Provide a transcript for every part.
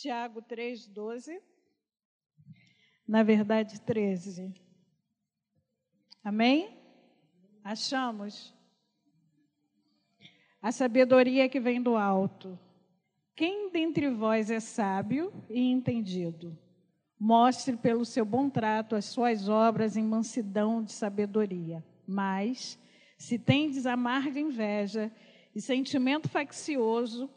Tiago 3, 12. Na verdade, 13. Amém? Achamos? A sabedoria que vem do alto. Quem dentre vós é sábio e entendido? Mostre pelo seu bom trato as suas obras em mansidão de sabedoria. Mas, se tendes amarga inveja e sentimento faccioso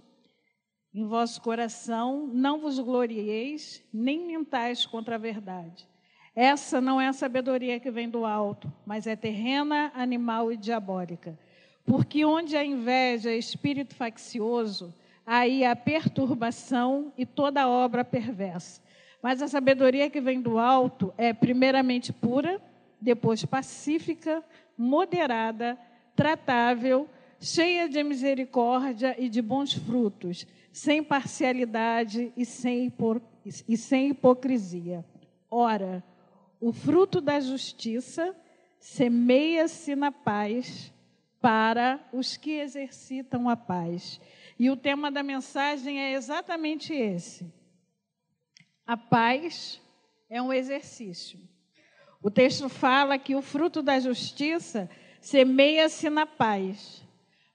em vosso coração, não vos glorieis, nem mentais contra a verdade. Essa não é a sabedoria que vem do alto, mas é terrena, animal e diabólica. Porque onde a inveja é espírito faccioso, aí há perturbação e toda obra perversa. Mas a sabedoria que vem do alto é primeiramente pura, depois pacífica, moderada, tratável, cheia de misericórdia e de bons frutos, sem parcialidade e sem, e sem hipocrisia. Ora, o fruto da justiça semeia-se na paz para os que exercitam a paz. E o tema da mensagem é exatamente esse a paz é um exercício. O texto fala que o fruto da justiça semeia-se na paz,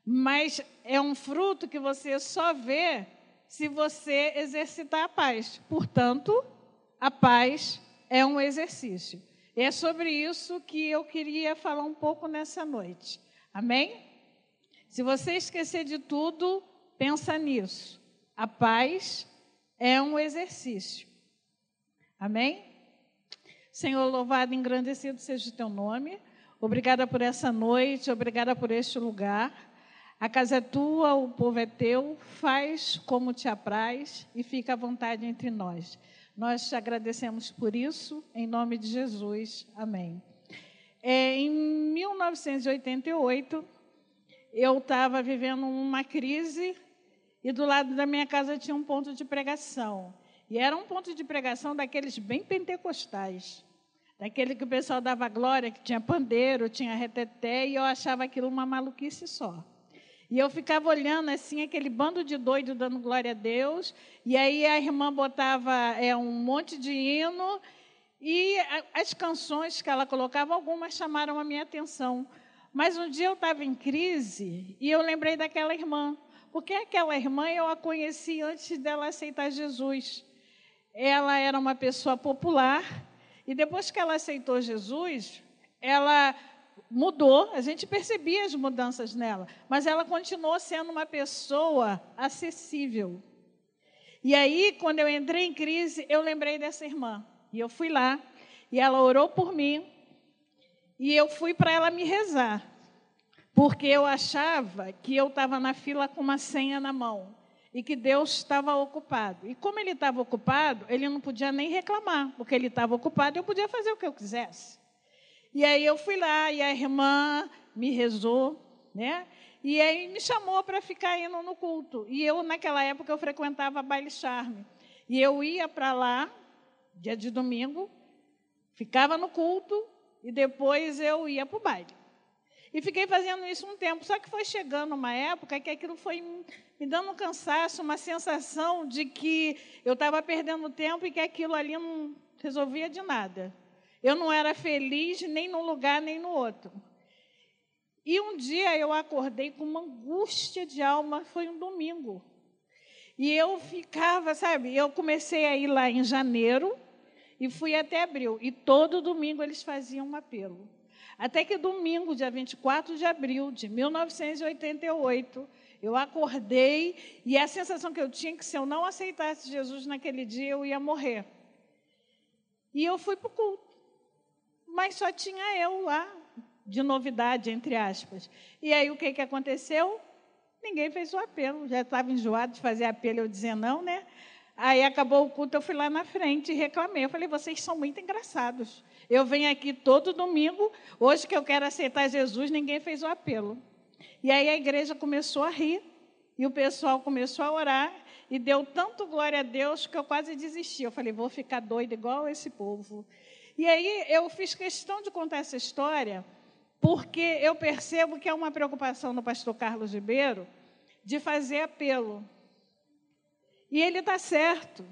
mas é um fruto que você só vê se você exercitar a paz. Portanto, a paz é um exercício. E é sobre isso que eu queria falar um pouco nessa noite. Amém? Se você esquecer de tudo, pensa nisso. A paz é um exercício. Amém? Senhor, louvado e engrandecido seja o teu nome. Obrigada por essa noite, obrigada por este lugar. A casa é tua, o povo é teu, faz como te apraz e fica à vontade entre nós. Nós te agradecemos por isso, em nome de Jesus. Amém. É, em 1988, eu estava vivendo uma crise e do lado da minha casa tinha um ponto de pregação. E era um ponto de pregação daqueles bem pentecostais. Daquele que o pessoal dava glória, que tinha pandeiro, tinha reteté, e eu achava aquilo uma maluquice só. E eu ficava olhando assim, aquele bando de doido dando glória a Deus, e aí a irmã botava é, um monte de hino, e as canções que ela colocava, algumas chamaram a minha atenção. Mas um dia eu estava em crise e eu lembrei daquela irmã, porque aquela irmã eu a conheci antes dela aceitar Jesus. Ela era uma pessoa popular e depois que ela aceitou Jesus, ela mudou, a gente percebia as mudanças nela, mas ela continuou sendo uma pessoa acessível. E aí, quando eu entrei em crise, eu lembrei dessa irmã. E eu fui lá, e ela orou por mim, e eu fui para ela me rezar, porque eu achava que eu estava na fila com uma senha na mão e que Deus estava ocupado. E como ele estava ocupado, ele não podia nem reclamar, porque ele estava ocupado, eu podia fazer o que eu quisesse. E aí eu fui lá e a irmã me rezou, né? E aí me chamou para ficar indo no culto. E eu naquela época eu frequentava baile charme. E eu ia para lá dia de domingo, ficava no culto e depois eu ia para o baile. E fiquei fazendo isso um tempo. Só que foi chegando uma época que aquilo foi me dando um cansaço, uma sensação de que eu estava perdendo tempo e que aquilo ali não resolvia de nada. Eu não era feliz nem num lugar nem no outro. E um dia eu acordei com uma angústia de alma, foi um domingo. E eu ficava, sabe, eu comecei a ir lá em janeiro e fui até abril. E todo domingo eles faziam um apelo. Até que domingo, dia 24 de abril de 1988, eu acordei e a sensação que eu tinha é que se eu não aceitasse Jesus naquele dia, eu ia morrer. E eu fui para o culto. Mas só tinha eu lá, de novidade, entre aspas. E aí o que, que aconteceu? Ninguém fez o apelo. Já estava enjoado de fazer apelo, eu dizia não, né? Aí acabou o culto, eu fui lá na frente e reclamei. Eu falei, vocês são muito engraçados. Eu venho aqui todo domingo, hoje que eu quero aceitar Jesus, ninguém fez o apelo. E aí a igreja começou a rir, e o pessoal começou a orar, e deu tanto glória a Deus que eu quase desisti. Eu falei, vou ficar doida igual esse povo. E aí eu fiz questão de contar essa história, porque eu percebo que é uma preocupação do pastor Carlos Ribeiro de fazer apelo. E ele está certo.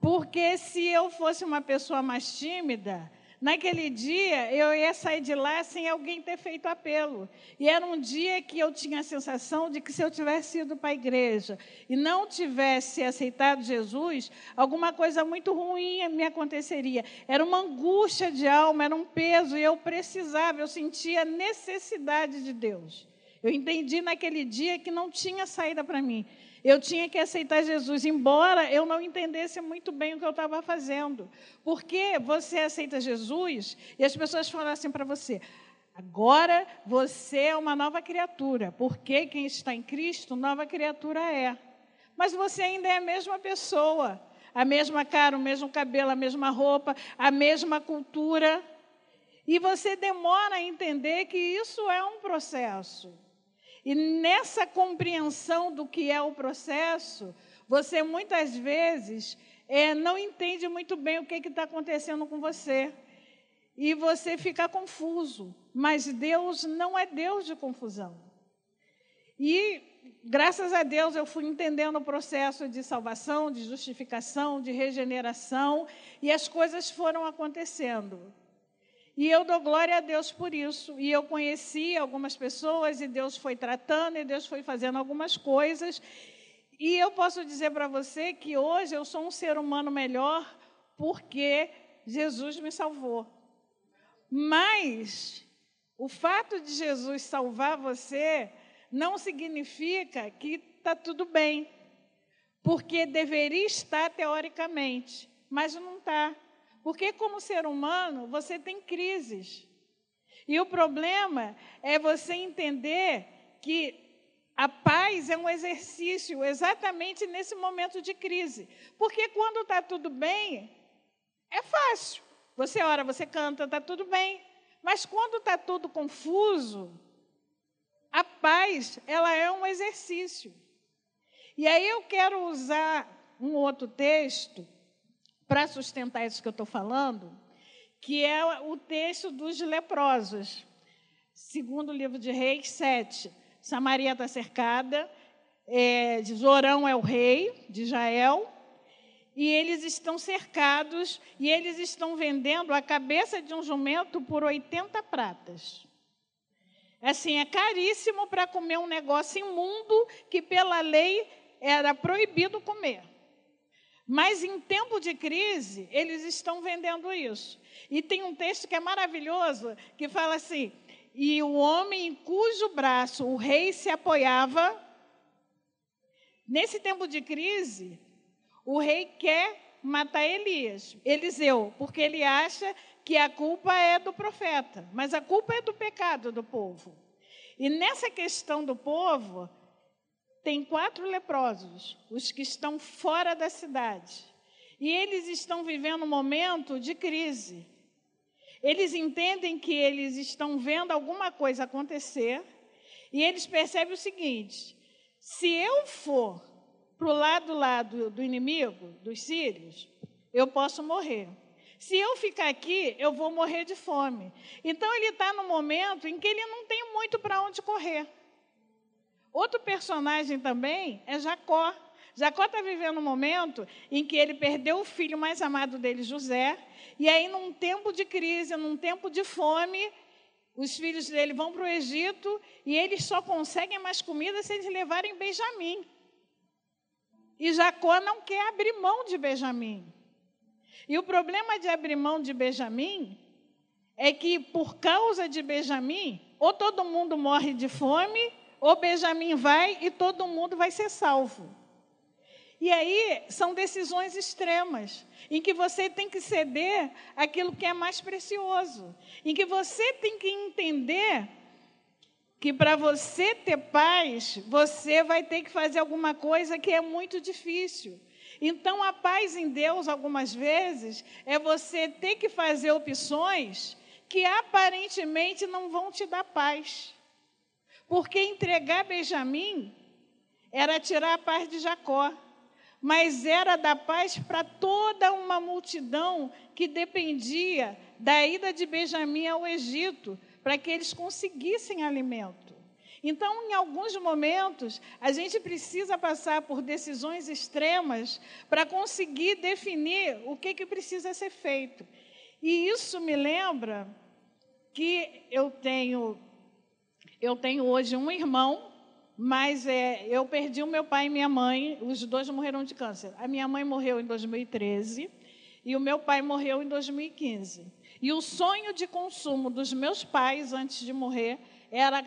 Porque se eu fosse uma pessoa mais tímida, naquele dia eu ia sair de lá sem alguém ter feito apelo. E era um dia que eu tinha a sensação de que se eu tivesse ido para a igreja e não tivesse aceitado Jesus, alguma coisa muito ruim me aconteceria. Era uma angústia de alma, era um peso, e eu precisava, eu sentia necessidade de Deus. Eu entendi naquele dia que não tinha saída para mim. Eu tinha que aceitar Jesus, embora eu não entendesse muito bem o que eu estava fazendo. Porque você aceita Jesus e as pessoas falam assim para você: agora você é uma nova criatura, porque quem está em Cristo, nova criatura é. Mas você ainda é a mesma pessoa, a mesma cara, o mesmo cabelo, a mesma roupa, a mesma cultura. E você demora a entender que isso é um processo. E nessa compreensão do que é o processo, você muitas vezes é, não entende muito bem o que está acontecendo com você. E você fica confuso. Mas Deus não é Deus de confusão. E graças a Deus eu fui entendendo o processo de salvação, de justificação, de regeneração, e as coisas foram acontecendo. E eu dou glória a Deus por isso. E eu conheci algumas pessoas e Deus foi tratando e Deus foi fazendo algumas coisas. E eu posso dizer para você que hoje eu sou um ser humano melhor porque Jesus me salvou. Mas o fato de Jesus salvar você não significa que está tudo bem. Porque deveria estar teoricamente, mas não está. Porque, como ser humano, você tem crises. E o problema é você entender que a paz é um exercício exatamente nesse momento de crise. Porque quando está tudo bem, é fácil. Você ora, você canta, está tudo bem. Mas quando está tudo confuso, a paz, ela é um exercício. E aí eu quero usar um outro texto para sustentar isso que eu estou falando, que é o texto dos leprosos. Segundo o livro de Reis 7. Samaria está cercada, é, Zorão é o rei de Israel, e eles estão cercados e eles estão vendendo a cabeça de um jumento por 80 pratas. Assim, é caríssimo para comer um negócio imundo que pela lei era proibido comer. Mas em tempo de crise, eles estão vendendo isso. E tem um texto que é maravilhoso, que fala assim: e o homem em cujo braço o rei se apoiava, nesse tempo de crise, o rei quer matar Elias, Eliseu, porque ele acha que a culpa é do profeta, mas a culpa é do pecado do povo. E nessa questão do povo, tem quatro leprosos, os que estão fora da cidade. E eles estão vivendo um momento de crise. Eles entendem que eles estão vendo alguma coisa acontecer e eles percebem o seguinte: se eu for para o lado lá do, do inimigo, dos sírios, eu posso morrer. Se eu ficar aqui, eu vou morrer de fome. Então ele está no momento em que ele não tem muito para onde correr. Outro personagem também é Jacó. Jacó está vivendo um momento em que ele perdeu o filho mais amado dele, José, e aí, num tempo de crise, num tempo de fome, os filhos dele vão para o Egito e eles só conseguem mais comida se eles levarem Benjamim. E Jacó não quer abrir mão de Benjamim. E o problema de abrir mão de Benjamim é que, por causa de Benjamim, ou todo mundo morre de fome, ou Benjamim vai e todo mundo vai ser salvo. E aí são decisões extremas, em que você tem que ceder aquilo que é mais precioso, em que você tem que entender que para você ter paz, você vai ter que fazer alguma coisa que é muito difícil. Então, a paz em Deus, algumas vezes, é você ter que fazer opções que aparentemente não vão te dar paz. Porque entregar Benjamim era tirar a paz de Jacó, mas era dar paz para toda uma multidão que dependia da ida de Benjamim ao Egito, para que eles conseguissem alimento. Então, em alguns momentos, a gente precisa passar por decisões extremas para conseguir definir o que, que precisa ser feito. E isso me lembra que eu tenho, eu tenho hoje um irmão, mas é, eu perdi o meu pai e minha mãe, os dois morreram de câncer. A minha mãe morreu em 2013 e o meu pai morreu em 2015. E o sonho de consumo dos meus pais antes de morrer era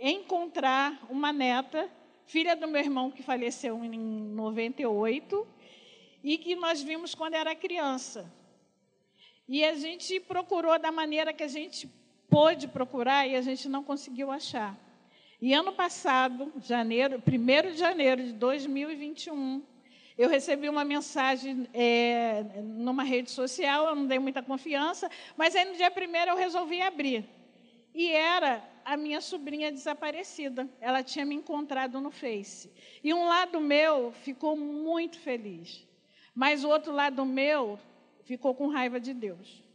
encontrar uma neta, filha do meu irmão que faleceu em 98, e que nós vimos quando era criança. E a gente procurou da maneira que a gente pôde procurar e a gente não conseguiu achar. E ano passado, janeiro, 1 de janeiro de 2021, eu recebi uma mensagem é, numa rede social, eu não dei muita confiança, mas aí no dia primeiro eu resolvi abrir. E era a minha sobrinha desaparecida. Ela tinha me encontrado no Face. E um lado meu ficou muito feliz, mas o outro lado meu ficou com raiva de Deus.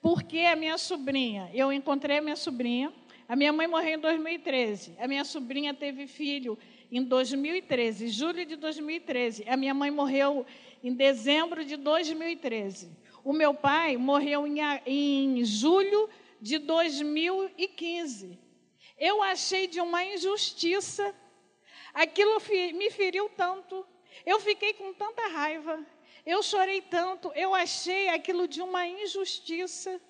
Porque a minha sobrinha, eu encontrei a minha sobrinha, a minha mãe morreu em 2013, a minha sobrinha teve filho em 2013, julho de 2013. A minha mãe morreu em dezembro de 2013. O meu pai morreu em, em julho de 2015. Eu achei de uma injustiça. Aquilo me feriu tanto. Eu fiquei com tanta raiva. Eu chorei tanto. Eu achei aquilo de uma injustiça.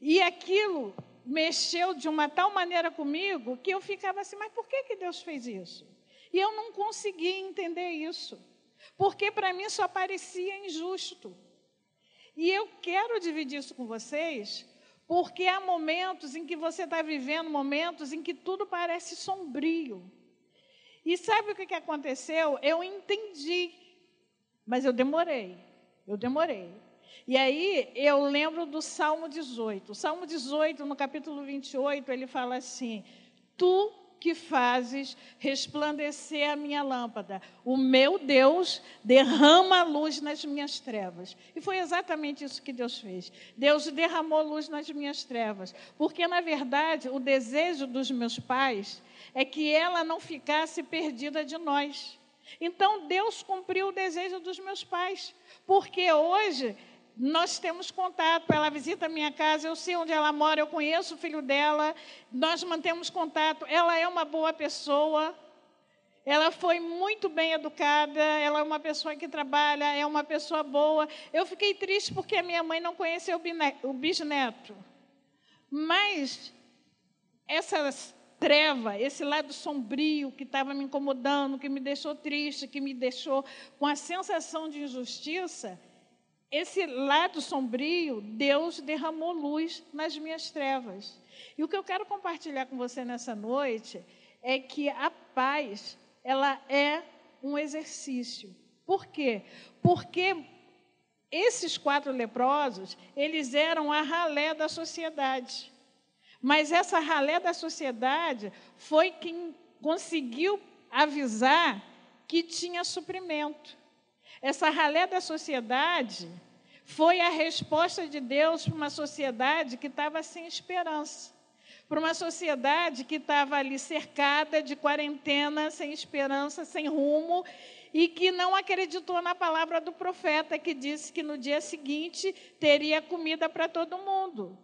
E aquilo mexeu de uma tal maneira comigo que eu ficava assim: mas por que, que Deus fez isso? E eu não conseguia entender isso. Porque para mim só parecia injusto. E eu quero dividir isso com vocês, porque há momentos em que você está vivendo momentos em que tudo parece sombrio. E sabe o que aconteceu? Eu entendi, mas eu demorei. Eu demorei. E aí eu lembro do Salmo 18. O Salmo 18, no capítulo 28, ele fala assim: Tu que fazes resplandecer a minha lâmpada. O meu Deus derrama luz nas minhas trevas. E foi exatamente isso que Deus fez. Deus derramou luz nas minhas trevas. Porque, na verdade, o desejo dos meus pais é que ela não ficasse perdida de nós. Então, Deus cumpriu o desejo dos meus pais. Porque hoje nós temos contato, ela visita a minha casa, eu sei onde ela mora, eu conheço o filho dela, nós mantemos contato. Ela é uma boa pessoa, ela foi muito bem educada, ela é uma pessoa que trabalha, é uma pessoa boa. Eu fiquei triste porque a minha mãe não conheceu o bisneto. Mas essa treva, esse lado sombrio que estava me incomodando, que me deixou triste, que me deixou com a sensação de injustiça, esse lado sombrio, Deus derramou luz nas minhas trevas. E o que eu quero compartilhar com você nessa noite é que a paz, ela é um exercício. Por quê? Porque esses quatro leprosos, eles eram a ralé da sociedade. Mas essa ralé da sociedade foi quem conseguiu avisar que tinha suprimento. Essa ralé da sociedade foi a resposta de Deus para uma sociedade que estava sem esperança. Para uma sociedade que estava ali cercada de quarentena, sem esperança, sem rumo, e que não acreditou na palavra do profeta, que disse que no dia seguinte teria comida para todo mundo.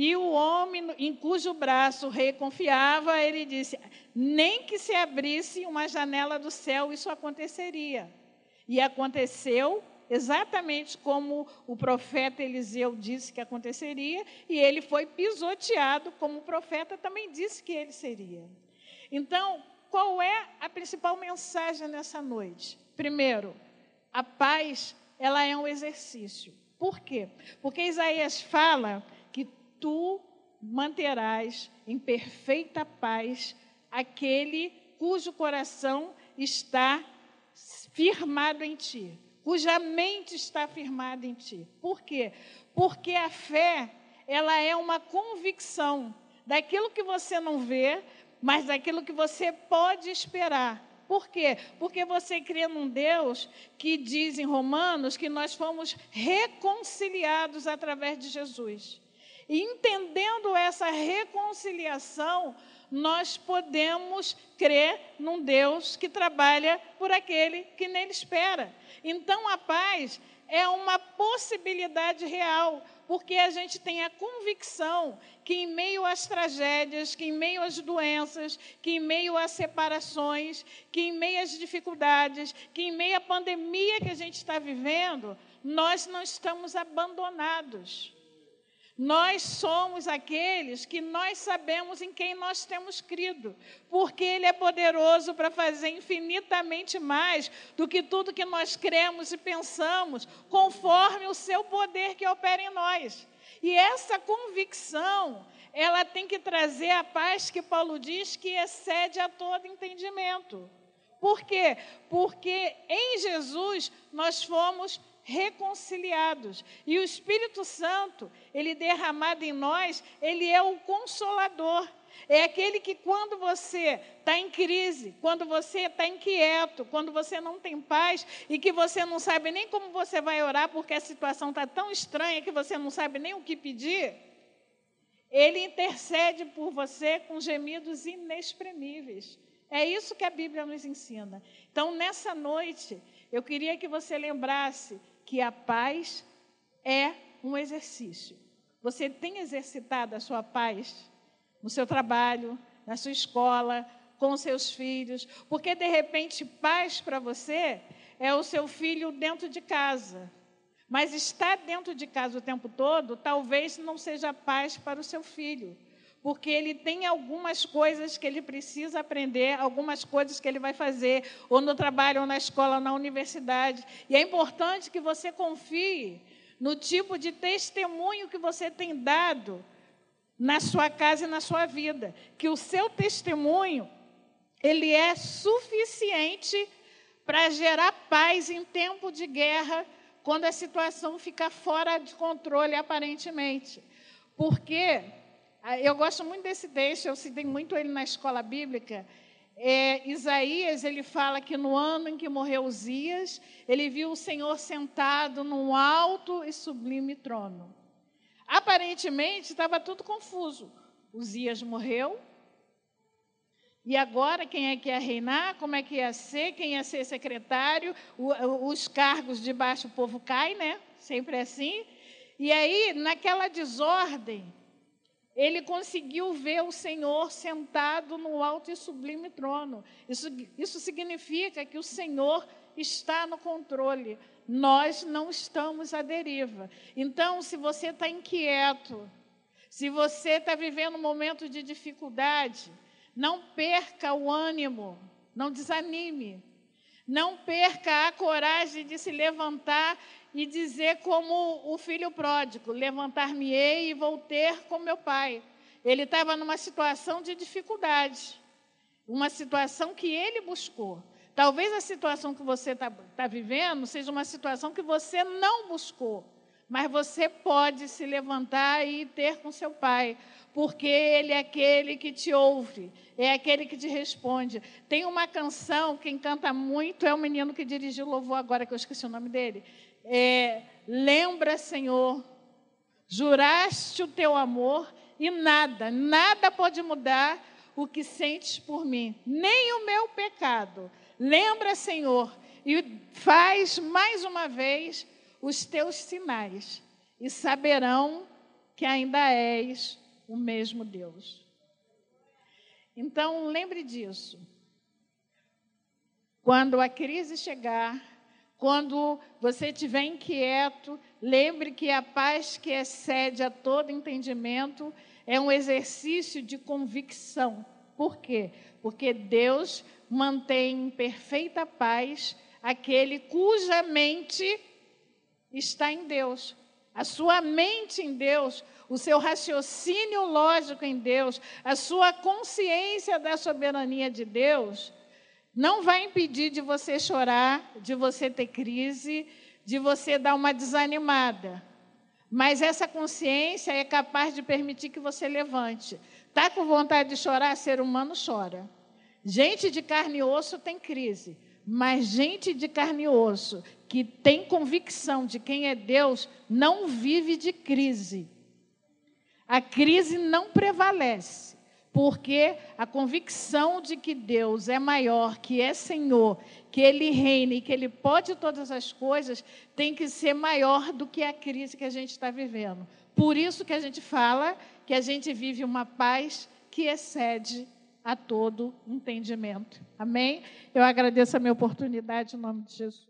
E o homem em cujo braço o rei confiava, ele disse: nem que se abrisse uma janela do céu, isso aconteceria. E aconteceu exatamente como o profeta Eliseu disse que aconteceria, e ele foi pisoteado, como o profeta também disse que ele seria. Então, qual é a principal mensagem nessa noite? Primeiro, a paz, ela é um exercício. Por quê? Porque Isaías fala tu manterás em perfeita paz aquele cujo coração está firmado em ti, cuja mente está firmada em ti. Por quê? Porque a fé, ela é uma convicção daquilo que você não vê, mas daquilo que você pode esperar. Por quê? Porque você crê num Deus que diz em Romanos que nós fomos reconciliados através de Jesus. E entendendo essa reconciliação, nós podemos crer num Deus que trabalha por aquele que nele espera. Então, a paz é uma possibilidade real, porque a gente tem a convicção que, em meio às tragédias, que em meio às doenças, que em meio às separações, que em meio às dificuldades, que em meio à pandemia que a gente está vivendo, nós não estamos abandonados. Nós somos aqueles que nós sabemos em quem nós temos crido, porque Ele é poderoso para fazer infinitamente mais do que tudo que nós cremos e pensamos, conforme o seu poder que opera em nós. E essa convicção, ela tem que trazer a paz que Paulo diz que excede a todo entendimento. Por quê? Porque em Jesus nós fomos reconciliados. E o Espírito Santo, ele derramado em nós, ele é o consolador. É aquele que, quando você está em crise, quando você está inquieto, quando você não tem paz e que você não sabe nem como você vai orar porque a situação está tão estranha que você não sabe nem o que pedir, ele intercede por você com gemidos inexprimíveis. É isso que a Bíblia nos ensina. Então, nessa noite, eu queria que você lembrasse que a paz é um exercício. Você tem exercitado a sua paz no seu trabalho, na sua escola, com seus filhos, porque de repente paz para você é o seu filho dentro de casa. Mas estar dentro de casa o tempo todo talvez não seja paz para o seu filho porque ele tem algumas coisas que ele precisa aprender, algumas coisas que ele vai fazer, ou no trabalho, ou na escola, ou na universidade. E é importante que você confie no tipo de testemunho que você tem dado na sua casa e na sua vida, que o seu testemunho ele é suficiente para gerar paz em tempo de guerra, quando a situação fica fora de controle aparentemente. Porque eu gosto muito desse texto, eu citei muito ele na escola bíblica. É, Isaías, ele fala que no ano em que morreu Uzias, ele viu o Senhor sentado num alto e sublime trono. Aparentemente, estava tudo confuso. Uzias morreu, e agora, quem é que ia reinar? Como é que ia ser? Quem ia ser secretário? O, os cargos de baixo o povo cai, né? Sempre é assim. E aí, naquela desordem, ele conseguiu ver o Senhor sentado no alto e sublime trono. Isso, isso significa que o Senhor está no controle. Nós não estamos à deriva. Então, se você está inquieto, se você está vivendo um momento de dificuldade, não perca o ânimo, não desanime. Não perca a coragem de se levantar e dizer como o filho pródigo: levantar-me-ei e vou ter com meu pai. Ele estava numa situação de dificuldade, uma situação que ele buscou. Talvez a situação que você está tá vivendo seja uma situação que você não buscou, mas você pode se levantar e ter com seu pai, porque ele é aquele que te ouve, é aquele que te responde. Tem uma canção, quem canta muito é o menino que dirigiu o louvor agora, que eu esqueci o nome dele é, lembra, Senhor, juraste o teu amor e nada, nada pode mudar o que sentes por mim, nem o meu pecado. Lembra, Senhor, e faz mais uma vez os teus sinais, e saberão que ainda és o mesmo Deus. Então, lembre disso. Quando a crise chegar, quando você estiver inquieto, lembre que a paz que excede a todo entendimento é um exercício de convicção. Por quê? Porque Deus mantém em perfeita paz aquele cuja mente está em Deus. A sua mente em Deus, o seu raciocínio lógico em Deus, a sua consciência da soberania de Deus não vai impedir de você chorar, de você ter crise, de você dar uma desanimada. Mas essa consciência é capaz de permitir que você levante. Está com vontade de chorar? Ser humano chora. Gente de carne e osso tem crise. Mas gente de carne e osso que tem convicção de quem é Deus não vive de crise. A crise não prevalece porque a convicção de que Deus é maior, que é Senhor, que Ele reina e que Ele pode todas as coisas, tem que ser maior do que a crise que a gente está vivendo. Por isso que a gente fala que a gente vive uma paz que excede a todo entendimento. Amém? Eu agradeço a minha oportunidade em nome de Jesus.